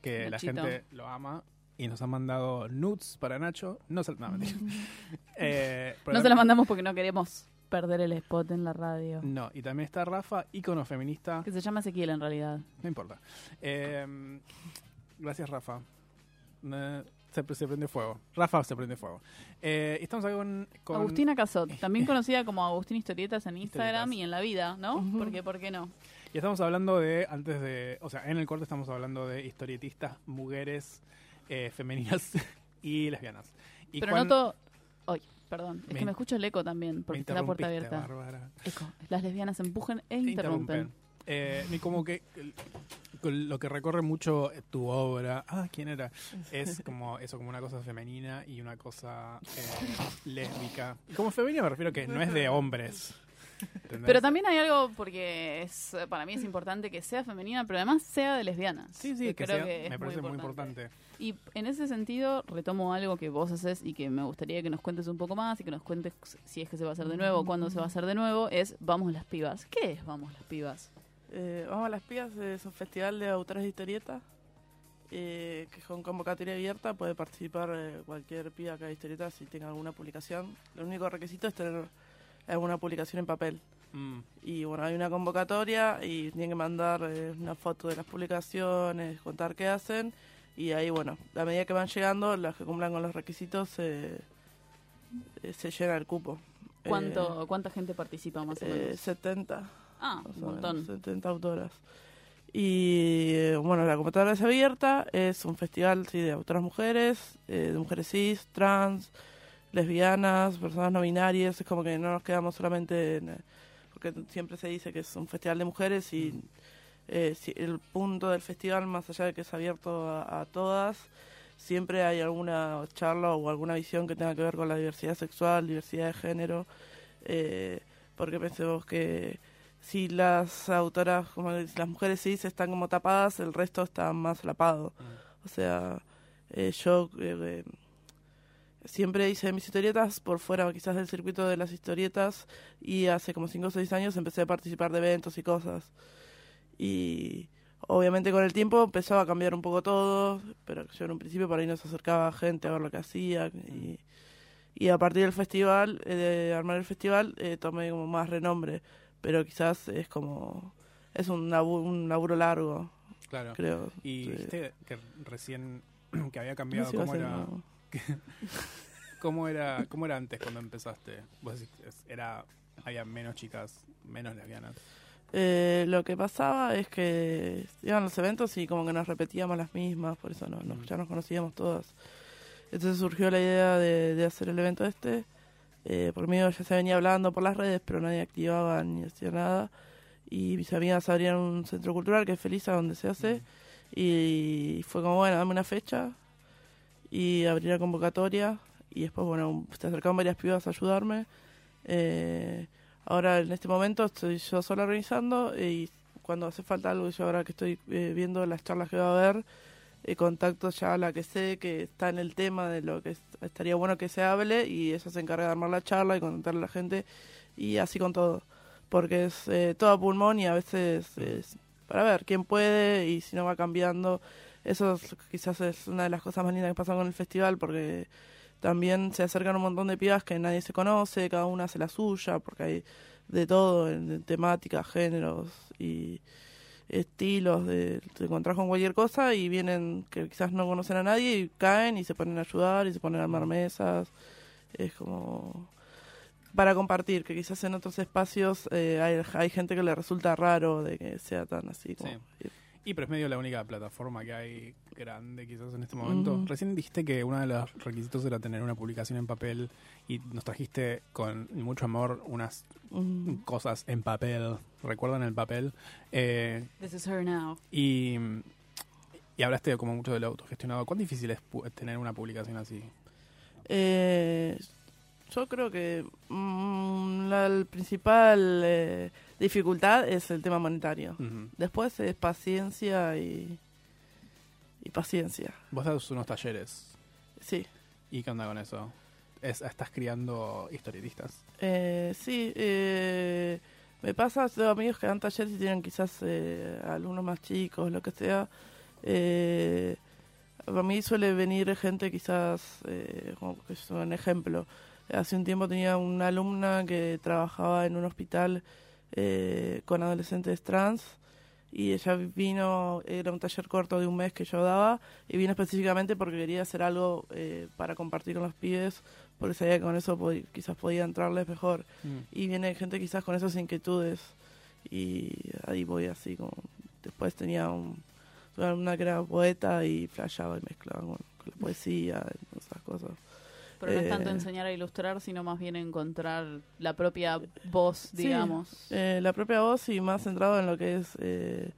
que Nachito. la gente lo ama y nos ha mandado nudes para Nacho. No se, no. Eh, No se la mandamos porque no queremos perder el spot en la radio. No, y también está Rafa, ícono feminista. Que se llama Ezequiel en realidad. No importa. Eh, gracias, Rafa. Se, se prende fuego. Rafa se prende fuego. Eh, estamos acá con, con- Agustina Casot, también conocida como Agustín Historietas en Instagram Historietas. y en la vida, ¿no? Porque, ¿por qué no? Y estamos hablando de, antes de, o sea, en el corte estamos hablando de historietistas, mujeres, eh, femeninas y lesbianas. Y Pero cuan- no todo... Ay, perdón. Es Me- que me escucho el eco también, porque está la puerta abierta. Bárbara. Eco. Las lesbianas empujan e Te interrumpen. Eh, y como que lo que recorre mucho tu obra, ah, ¿quién era? Es como eso, como una cosa femenina y una cosa eh, lésbica. Como femenina me refiero que no es de hombres. ¿entendés? Pero también hay algo, porque es para mí es importante que sea femenina, pero además sea de lesbianas. Sí, sí, que creo sea- que es me parece muy importante. Y en ese sentido retomo algo que vos haces y que me gustaría que nos cuentes un poco más y que nos cuentes si es que se va a hacer de nuevo, cuándo se va a hacer de nuevo, es Vamos las Pibas. ¿Qué es Vamos las Pibas? Eh, Vamos a las Pías es un festival de autores de historietas eh, que con convocatoria abierta puede participar eh, cualquier piba que haga historietas si tenga alguna publicación. El único requisito es tener alguna publicación en papel. Mm. Y bueno, hay una convocatoria y tienen que mandar eh, una foto de las publicaciones, contar qué hacen. Y ahí, bueno, a medida que van llegando, las que cumplan con los requisitos eh, eh, se llena el cupo. ¿Cuánto, ¿Cuánta gente participa más o Eh, menos? 70. Ah, más un o montón. menos, 70 autoras. Y eh, bueno, la convocatoria es abierta, es un festival sí, de autoras mujeres, eh, de mujeres cis, trans, lesbianas, personas no binarias, es como que no nos quedamos solamente en... eh, porque siempre se dice que es un festival de mujeres y eh, si- el punto del festival, más allá de que es abierto a, a todas, siempre hay alguna charla o alguna visión que tenga que ver con la diversidad sexual, diversidad de género, eh, porque pensemos que si las autoras, como las mujeres cis están como tapadas, el resto está más lapado. O sea, eh, yo eh, eh, siempre hice mis historietas por fuera quizás del circuito de las historietas y hace como 5 o 6 años empecé a participar de eventos y cosas. Y obviamente con el tiempo empezó a cambiar un poco todo, pero yo en un principio por ahí nos acercaba gente a ver lo que hacía y, y a partir del festival, eh, de armar el festival, eh, tomé como más renombre, pero quizás es como, es un, labu- un laburo largo, Claro. creo. Y dijiste que recién que había cambiado cómo era, cómo era cómo era antes cuando empezaste. Vos decís, era había menos chicas, menos lesbianas. Eh, lo que pasaba es que iban los eventos y como que nos repetíamos las mismas, por eso no, no- ya nos conocíamos todas. Entonces surgió la idea de, de hacer el evento este. Eh, por mí ya se venía hablando por las redes, pero nadie activaba ni hacía nada. Y mis amigas abrieron un centro cultural que es Feliza, donde se hace. Y fue como, bueno, dame una fecha. Y abrí la convocatoria. Y después, bueno, se acercaron varias pibas a ayudarme. Eh, ahora, en este momento, estoy yo sola organizando. Y cuando hace falta algo, yo ahora que estoy eh, viendo las charlas que va a haber, eh, contacto ya a la que sé que está en el tema de lo que es- estaría bueno que se hable. Y ella se encarga de armar la charla y contarle a la gente. Y así con todo. Porque es eh, todo a pulmón y a veces es para ver quién puede y si no va cambiando. Eso es- quizás es una de las cosas más lindas que pasan con el festival porque también se acercan un montón de pibas que nadie se conoce, cada una hace la suya, porque hay de todo, en, en temáticas, géneros y estilos, de, te encontrás con cualquier cosa y vienen que quizás no conocen a nadie y caen y se ponen a ayudar y se ponen a armar mesas. Es como para compartir, que quizás en otros espacios eh, hay, hay gente que le resulta raro de que sea tan así como... Y pero es medio la única plataforma que hay grande quizás en este momento. Recién dijiste que uno de los requisitos era tener una publicación en papel y nos trajiste con mucho amor unas cosas en papel. ¿Recuerdan el papel? Eh, This is her now. y, y hablaste como mucho de lo autogestionado. ¿Cuán difícil es tener una publicación así? Eh, yo creo que mm, la el principal eh, dificultad es el tema monetario. Después es paciencia y, y paciencia. Vos das unos talleres. Sí. ¿Y qué onda con eso? Es, ¿Estás criando historietistas? Eh, sí, eh, me pasa, tengo amigos que dan talleres y tienen quizás eh, alumnos más chicos, lo que sea. Eh, a mí suele venir gente quizás, eh, como que es un ejemplo. Hace un tiempo tenía una alumna que trabajaba en un hospital eh, con adolescentes trans y ella vino, era un taller corto de un mes que yo daba y vino específicamente porque quería hacer algo eh, para compartir con los pibes porque sabía que con eso pod- quizás podía entrarles mejor. Y viene gente quizás con esas inquietudes y ahí voy así como... Después tenía un, una que era poeta y flasheaba y mezclaba con, con la poesía y esas cosas. Pero no es Eh, tanto enseñar a ilustrar, sino más bien encontrar la propia voz, Sí, digamos. eh, la propia voz y más centrado en lo que es eh,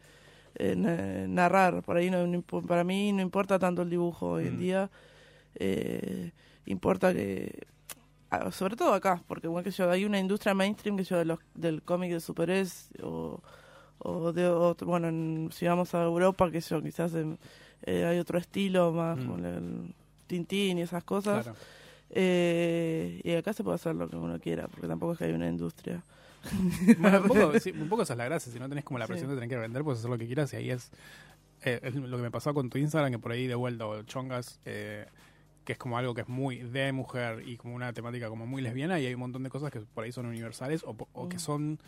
en, eh, narrar. Por ahí no, para mí no importa tanto el dibujo hoy en Mm. día. eh, importa que sobre todo acá, porque bueno, que yo, hay una industria mainstream que yo de los, del cómic de superhéroes o, o de otro, bueno, en- si vamos a Europa, que yo quizás en- eh, hay otro estilo más Mm. como el, el Tintín y esas cosas. Claro. Eh, y acá se puede hacer lo que uno quiera, porque tampoco es que hay una industria. Bueno, un poco, sí, un poco esa es la gracia. Si no tenés como la Sí. presión de tener que vender, puedes hacer lo que quieras. Y ahí es, eh, es lo que me pasó con tu Instagram, que por ahí de vuelta, o chongas, eh, que es como algo que es muy de mujer y como una temática como muy lesbiana. Y hay un montón de cosas que por ahí son universales o, o que Mm. son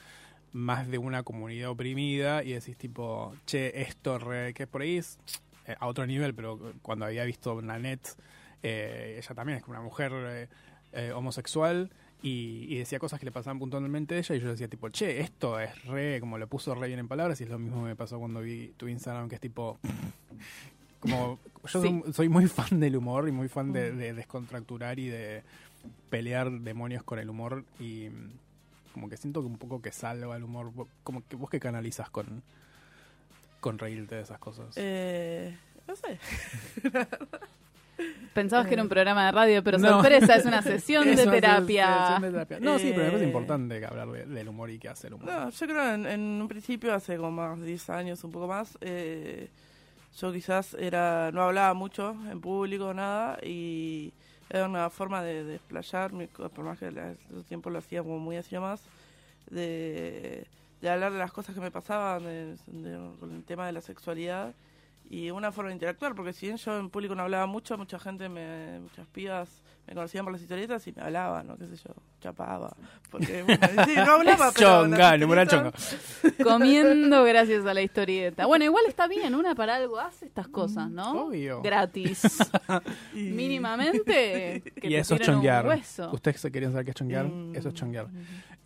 más de una comunidad oprimida. Y decís, tipo, che, esto, re, que por ahí es eh, a otro nivel, pero cuando había visto Nanette, eh, ella también es como una mujer eh, eh, homosexual y, y decía cosas que le pasaban puntualmente a ella y yo decía tipo, che, esto es re, como lo puso re bien en palabras y es lo mismo que me pasó cuando vi tu Instagram que es tipo, como yo Sí. soy, soy muy fan del humor y muy fan de, de descontracturar y de pelear demonios con el humor y mm, como que siento que un poco que salva el humor, como que vos que canalizas con con reírte de esas cosas. Eh, no sé. Pensabas que era un programa de radio, pero No. sorpresa, es una sesión Es de una terapia. sesión de terapia. No, sí, pero me parece Eh, importante que hablar de- del humor y qué hace el humor. No, yo creo en, en un principio, hace como más de 10 años, un poco más, eh, yo quizás era no hablaba mucho en público, nada, y era una forma de, de explayarme, co- por más que la- ese tiempo lo hacía como muy así más, de, de hablar de las cosas que me pasaban, de- con el tema de la sexualidad, y una forma de interactuar, porque si bien yo en público no hablaba mucho, mucha gente, me, muchas pibas me conocían por las historietas y me hablaban, ¿no? qué sé yo, chapaba, porque bueno, sí, no hablaba, pero Chonga, chonga. Comiendo gracias a la historieta. Bueno, igual está bien, una para algo hace estas cosas, ¿no? Obvio. Gratis. Y- Mínimamente. Que y eso es chonguear. Ustedes se querían saber qué es chonguear. Mm. Eso es chonguear.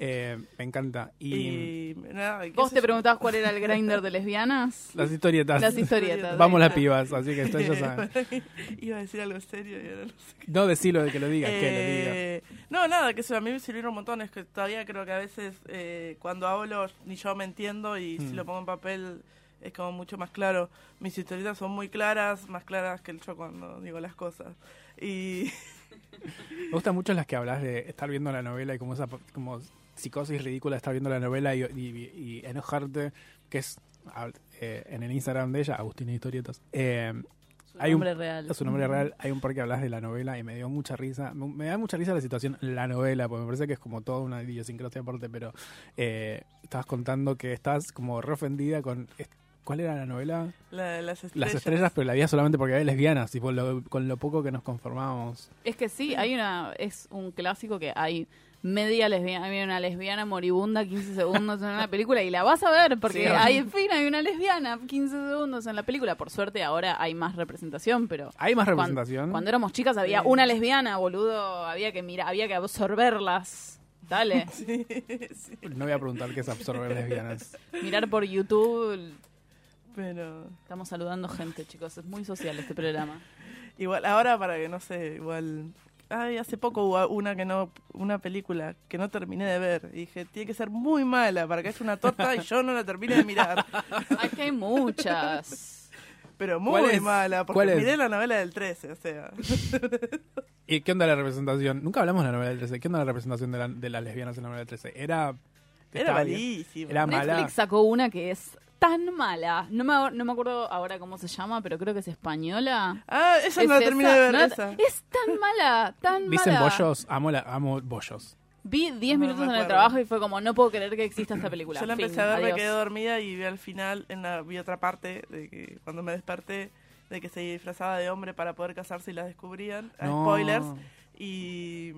Eh, me encanta. Y, Y, nada, ¿Vos te yo. preguntabas cuál era el grinder de lesbianas? las historietas. Las historietas. Vamos las pibas, así que ustedes ya saben. Iba a decir algo serio y ahora no sé qué. No decirlo de que lo diga, que lo diga. Eh, no, nada, que eso a mí me sirvieron un montón. Es que todavía creo que a veces eh, cuando hablo ni yo me entiendo y si Mm. lo pongo en papel es como mucho más claro. Mis historietas son muy claras, más claras que el yo cuando digo las cosas. Y Me gustan mucho las que hablas de estar viendo la novela y como esa como psicosis ridícula de estar viendo la novela y, y- y enojarte, que es eh, en el Instagram de ella, Agustina Historietas. Eh, Su hay un- nombre real. Es su nombre real. Hay un par que hablas de la novela y me dio mucha risa. Me, me da mucha risa la situación, la novela, porque me parece que es como toda una idiosincrasia aparte, pero eh, estabas contando que estás como re ofendida con... ¿Cuál era la novela? la- las estrellas. Las estrellas, pero la vida solamente porque había lesbianas, tipo, lo- con lo poco que nos conformábamos. Es que sí, hay una, es un clásico que hay media lesbiana, hay una lesbiana moribunda 15 segundos en una película y la vas a ver porque Sí. hay, en fin, hay una lesbiana 15 segundos en la película. Por suerte ahora hay más representación, pero Hay más representación. cuando, éramos chicas había Sí. una lesbiana, boludo, había que mirar, había que absorberlas. Dale, Sí, sí. No voy a preguntar qué es absorber lesbianas. mirar por YouTube Pero Estamos saludando gente, chicos. Es muy social este programa. igual, ahora para que no sé, igual. Ay, hace poco hubo una que no, una película que no terminé de ver. Y dije, tiene que ser muy mala para que haya una torta y yo no la termine de mirar. Aquí hay muchas. Pero ¿Cuál muy es? mala, ¿Cuál porque es? miré la novela del 13, o sea. ¿Y qué onda la representación? Nunca hablamos de la novela del 13. ¿Qué onda la representación de, la- de las lesbianas en la novela del 13? Era. Era malísima. Era mala. Netflix sacó una que es tan mala. No me, no me acuerdo ahora cómo se llama, pero creo que es española. Ah, esa Es no la terminé de ver, ¿no? esa. Es tan mala, tan Dicen mala. bollos, amo, la, amo bollos. Vi 10 No minutos me en el trabajo y fue como, no puedo creer que exista esta película. Yo la Fin, empecé a ver, me adiós. quedé dormida y vi al final, en la, vi otra parte, de que cuando me desperté, de que se disfrazaba de hombre para poder casarse y la descubrían. Ah, No. Spoilers. Y,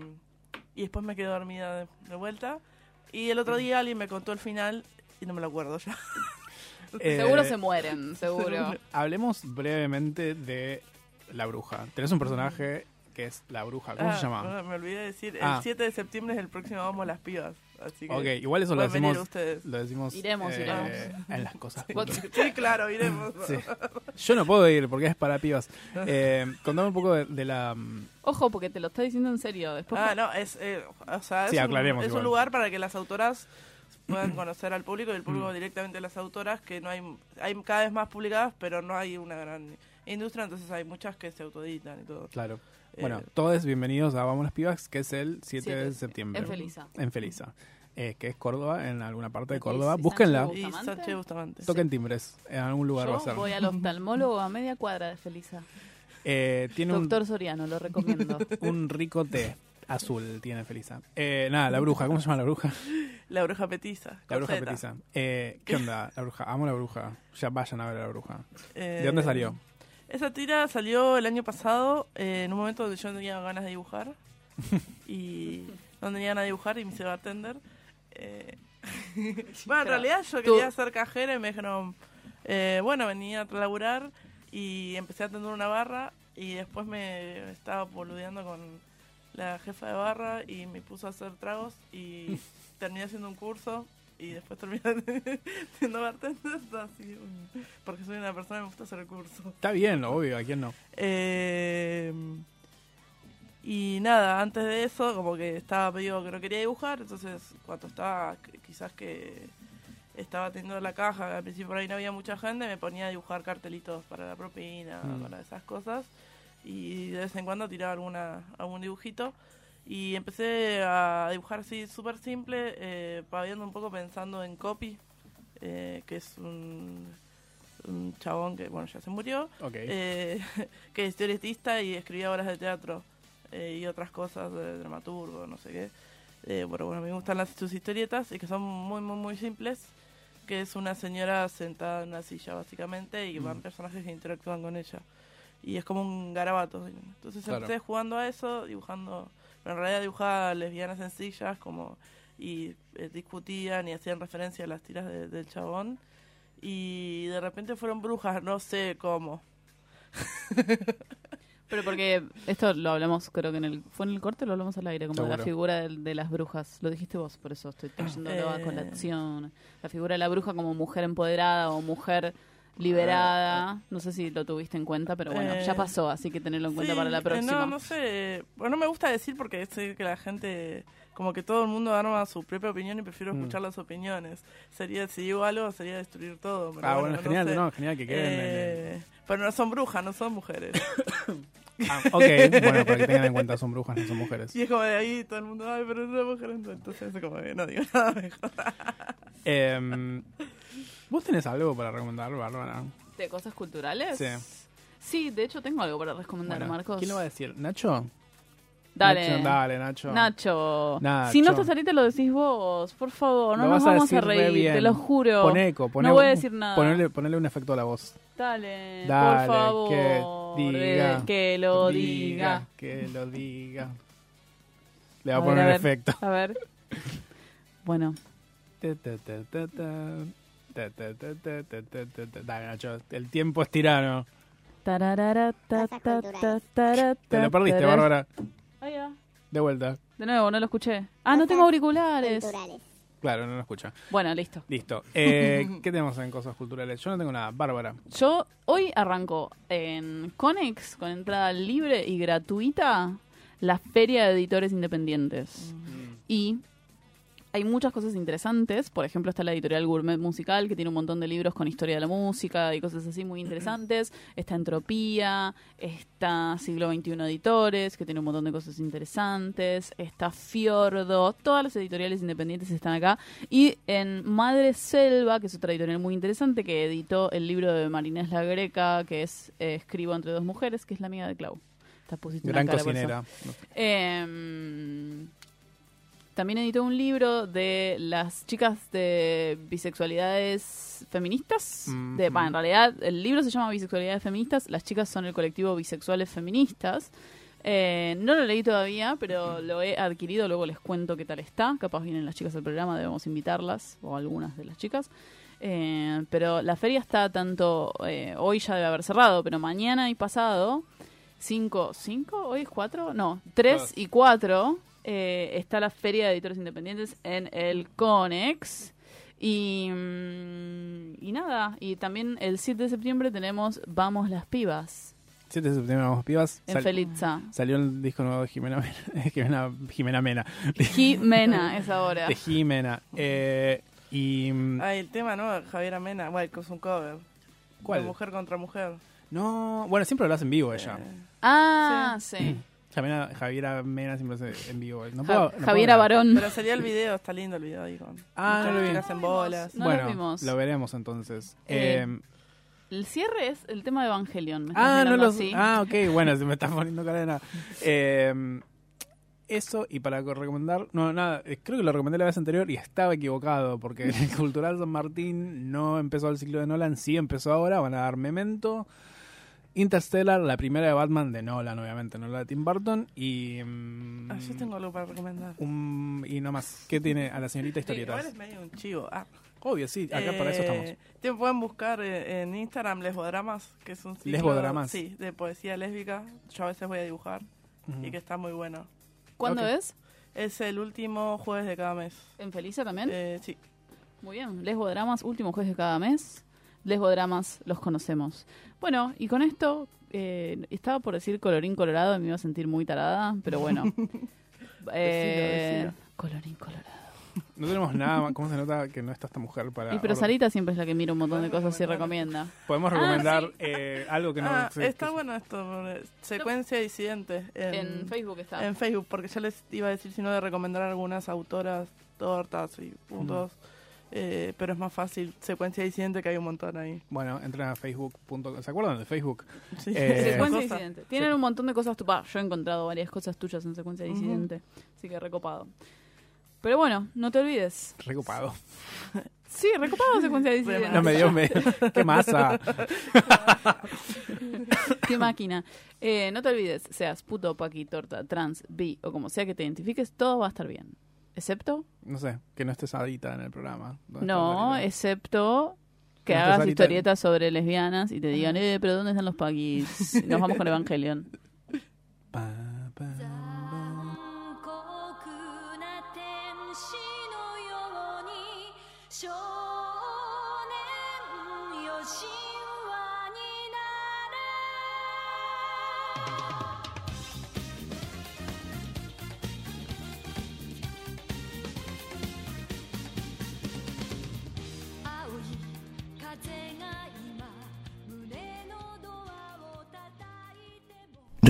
y después me quedé dormida de, de vuelta. Y el otro día alguien me contó el final y no me lo acuerdo ya. Eh, Seguro se mueren, seguro. Hablemos brevemente de la bruja. Tenés un personaje que es la bruja. ¿Cómo Ah, se llama? bueno, me olvidé de decir, Ah. el 7 de septiembre es el próximo Vamos las Pibas. Así que Ok, igual eso lo decimos, ustedes. lo decimos Iremos, eh, iremos. en las cosas. Sí, claro, iremos. Sí. Yo no puedo ir porque es para pibas. Eh, contame un poco de, de la... mm, Ojo, porque te lo está diciendo en serio. Después Ah, no, es, eh, o sea, es, Sí, un, aclaremos es un lugar para que las autoras puedan conocer al público y el público Mm. directamente a las autoras, que no hay, hay cada vez más publicadas, pero no hay una gran industria, entonces hay muchas que se autoeditan y todo. Claro. Eh, Bueno, todos bienvenidos a Vamos las Pibas, que es el 7 de Siete, septiembre. en Felisa. En Felisa. Eh, que es Córdoba, en alguna parte de ¿Y Córdoba. Búsquenla. Bustamante? y Sánchez Bustamante. Toquen timbres. En algún lugar va a Yo ser. voy al oftalmólogo a media cuadra de Felisa. Eh, tiene un, Doctor Soriano, lo recomiendo. un rico té azul, tiene Felisa. Eh, nada, la bruja. ¿Cómo se llama la bruja? La bruja petiza. La bruja petiza. Eh, ¿Qué onda? La bruja. Amo la bruja. Ya vayan a ver a la bruja. Eh, ¿De dónde salió? Esa tira salió el año pasado, eh, en un momento donde yo no tenía ganas de dibujar. y no tenía ganas de dibujar y me hice bartender. Eh, bueno, en pero realidad yo quería ser cajera y me dijeron, eh, bueno, venía a laburar y empecé a atender una barra y después me estaba boludeando con la jefa de barra y me puso a hacer tragos y terminé haciendo un curso y después terminé siendo bartender así, porque soy una persona que me gusta hacer el curso. Está bien, obvio. ¿A quién no? Eh, y nada, antes de eso, como que estaba medio que no quería dibujar, entonces cuando estaba, qu- quizás que estaba teniendo la caja, al principio por ahí no había mucha gente, me ponía a dibujar cartelitos para la propina, Mm. para esas cosas, y de vez en cuando tiraba alguna, algún dibujito. Y empecé a dibujar así súper simple, eh, paviando un poco pensando en Copy, eh, que es un, un chabón que, bueno, ya se murió, eh, que es historietista y escribía obras de teatro eh, y otras cosas de dramaturgo, no sé qué. Eh, bueno, bueno, me gustan las, sus historietas y que son muy, muy, muy simples, que es una señora sentada en una silla básicamente y van Mm. personajes que interactúan con ella. Y es como un garabato. Entonces Claro. empecé jugando a eso, dibujando, pero en realidad dibujaba lesbianas sencillas como y eh, discutían y hacían referencia a las tiras de- del chabón. Y de repente fueron brujas, no sé cómo. Pero porque esto lo hablamos, creo que en el. ¿Fue en el corte lo hablamos al aire? Como de la figura de, de las brujas. Lo dijiste vos, por eso estoy trayéndolo a Eh. colación. La figura de la bruja como mujer empoderada o mujer liberada. No sé si lo tuviste en cuenta, pero bueno, Eh, ya pasó, así que tenerlo en cuenta Sí, para la eh, próxima. No, no sé. Bueno, no me gusta decir porque sé que la gente, como que todo el mundo arma su propia opinión y prefiero Mm. escuchar las opiniones. Sería, si digo algo, sería destruir todo. pero ah, bueno, no genial, sé. no, genial que queden. en el- Eh, pero no son brujas, no son mujeres. Ah, ok, bueno, para que tengan en cuenta, son brujas, no son mujeres. y es como de ahí todo el mundo, ay, pero es una mujer. Entonces, como que no digo nada mejor. Em, ¿Vos tenés algo para recomendar, Bárbara? ¿De cosas culturales? Sí. Sí, de hecho tengo algo para recomendar, Bueno, Marcos. ¿Quién lo va a decir? ¿Nacho? Dale. Nacho, dale, Nacho. Nacho. Nacho. Si no estás ahorita lo decís vos, por favor, no Lo nos vas a vamos a, re reír, bien. te lo juro. Pon eco, pon no voy a decir nada. Ponele un efecto a la voz. Dale, Dale, por favor. que diga. que lo diga. Que lo diga. Le va a, A poner ver, a un efecto. A ver. Bueno, Ta, ta, ta, el tiempo es tirano. Te lo perdiste. Bárbara. De vuelta. De nuevo, no lo escuché. Ah, no tengo auriculares. Claro, no lo escucha. Bueno, listo. Listo. Eh, ¿Qué tenemos en cosas culturales? Yo no tengo nada. Bárbara. Yo hoy arranco en Conex con entrada libre y gratuita la Feria de Editores Independientes. Y hay muchas cosas interesantes. Por ejemplo, está la editorial Gourmet Musical, que tiene un montón de libros con historia de la música y cosas así muy interesantes. Está Entropía, está Siglo XXI Editores, que tiene un montón de cosas interesantes. Está Fiordo, todas las editoriales independientes están acá. Y en Madre Selva, que es otra editorial muy interesante, que editó el libro de Marinés La Greca, que es eh, Escribo entre dos mujeres, que es la amiga de Clau. Gran cocinera. Em, también editó un libro de las chicas de bisexualidades feministas. De, Ujú. bah, en realidad, el libro se llama Bisexualidades Feministas. Las chicas son el colectivo Bisexuales Feministas. Eh, no lo leí todavía, pero lo he adquirido. Luego les cuento qué tal está. Capaz vienen las chicas al programa, debemos invitarlas, o algunas de las chicas. Eh, pero la feria está tanto. eh, hoy ya debe haber cerrado, pero mañana y pasado. Cinco, ¿cinco? ¿Hoy es cuatro? No, tres Dos. y cuatro. Eh, está la Feria de Editores Independientes en el Conex. Y, mm, y nada, y también el 7 de septiembre tenemos Vamos las Pibas 7 de septiembre vamos pibas. en Sal- Felitza. Salió el disco nuevo de Jimena Mena. Jimena, Jimena Mena. Jimena es ahora. De Jimena. Eh, y. mm, Ah, el tema, ¿no? Javier Amena, bueno, que es un cover. ¿Cuál? De mujer contra mujer. No, bueno, siempre lo hace en vivo ella. Ah, sí. Javiera, Javiera Mena siempre lo hace en vivo. No Ja- puedo- no Javiera. Varón. Pero sería el video, está lindo el video ahí con. Ah, no lo vi. chicas en bolas. No lo bueno, vimos. lo veremos entonces. Eh, Eh, El cierre es el tema de Evangelion. ¿me estás ah, no lo así? Ah, ok, bueno, se me está poniendo cara de nada. Eh, eso, y para co- recomendar, no, nada, eh, creo que lo recomendé la vez anterior y estaba equivocado, porque el Cultural San Martín no empezó el ciclo de Nolan, sí empezó ahora, van a dar Memento, Interstellar, la primera de Batman de Nolan, obviamente, no la de Tim Burton, y... mm, Ah, yo tengo algo para recomendar. un, y no más, ¿qué tiene a la señorita Igual historietas? es medio un chivo. Ah. Obvio, sí, acá para eso estamos. Eh, Te pueden buscar eh, en Instagram Lesbodramas, que es un ciclo, Lesbodramas. Sí, de poesía lésbica. Yo a veces voy a dibujar Ujú. y que está muy bueno. ¿Cuándo Ok. es? Es el último jueves de cada mes. ¿En Felicia también? Eh, sí. Muy bien. Lesbodramas, último jueves de cada mes. Lesbodramas, los conocemos. Bueno, y con esto, eh, estaba por decir colorín colorado y me iba a sentir muy tarada, pero bueno. Eh, decilo. Colorín colorado. No tenemos nada más, ¿cómo se nota que no está esta mujer para... Y pero Sarita siempre es la que mira un montón de cosas y recomienda. Podemos Ah, recomendar sí. eh, algo que no... Ah, se- está que- bueno esto. Secuencia disidente. En, En Facebook está. En Facebook, porque yo les iba a decir si no de recomendar algunas autoras, tortas y puntos. Eh, pero es más fácil. Secuencia disidente que hay un montón ahí. Bueno, entren a facebook.com. ¿Se acuerdan de Facebook? Sí. Eh, Secuencia disidente. Tienen un montón de cosas. tu- bah, yo he encontrado varias cosas tuyas en secuencia disidente. Así que recopado. Pero bueno, no te olvides. Recopado. Sí, recopado secuencia disidente. No me dio... Me... ¡Qué masa! Qué máquina. Eh, no te olvides, seas puto, paqui, torta, trans, bi o como sea que te identifiques, todo va a estar bien. Excepto, No sé, que no estés adita en el programa. ¿Dónde está no, excepto que No hagas historietas sobre lesbianas y te digan, eh, pero ¿dónde están los paquis? Nos vamos con Evangelion.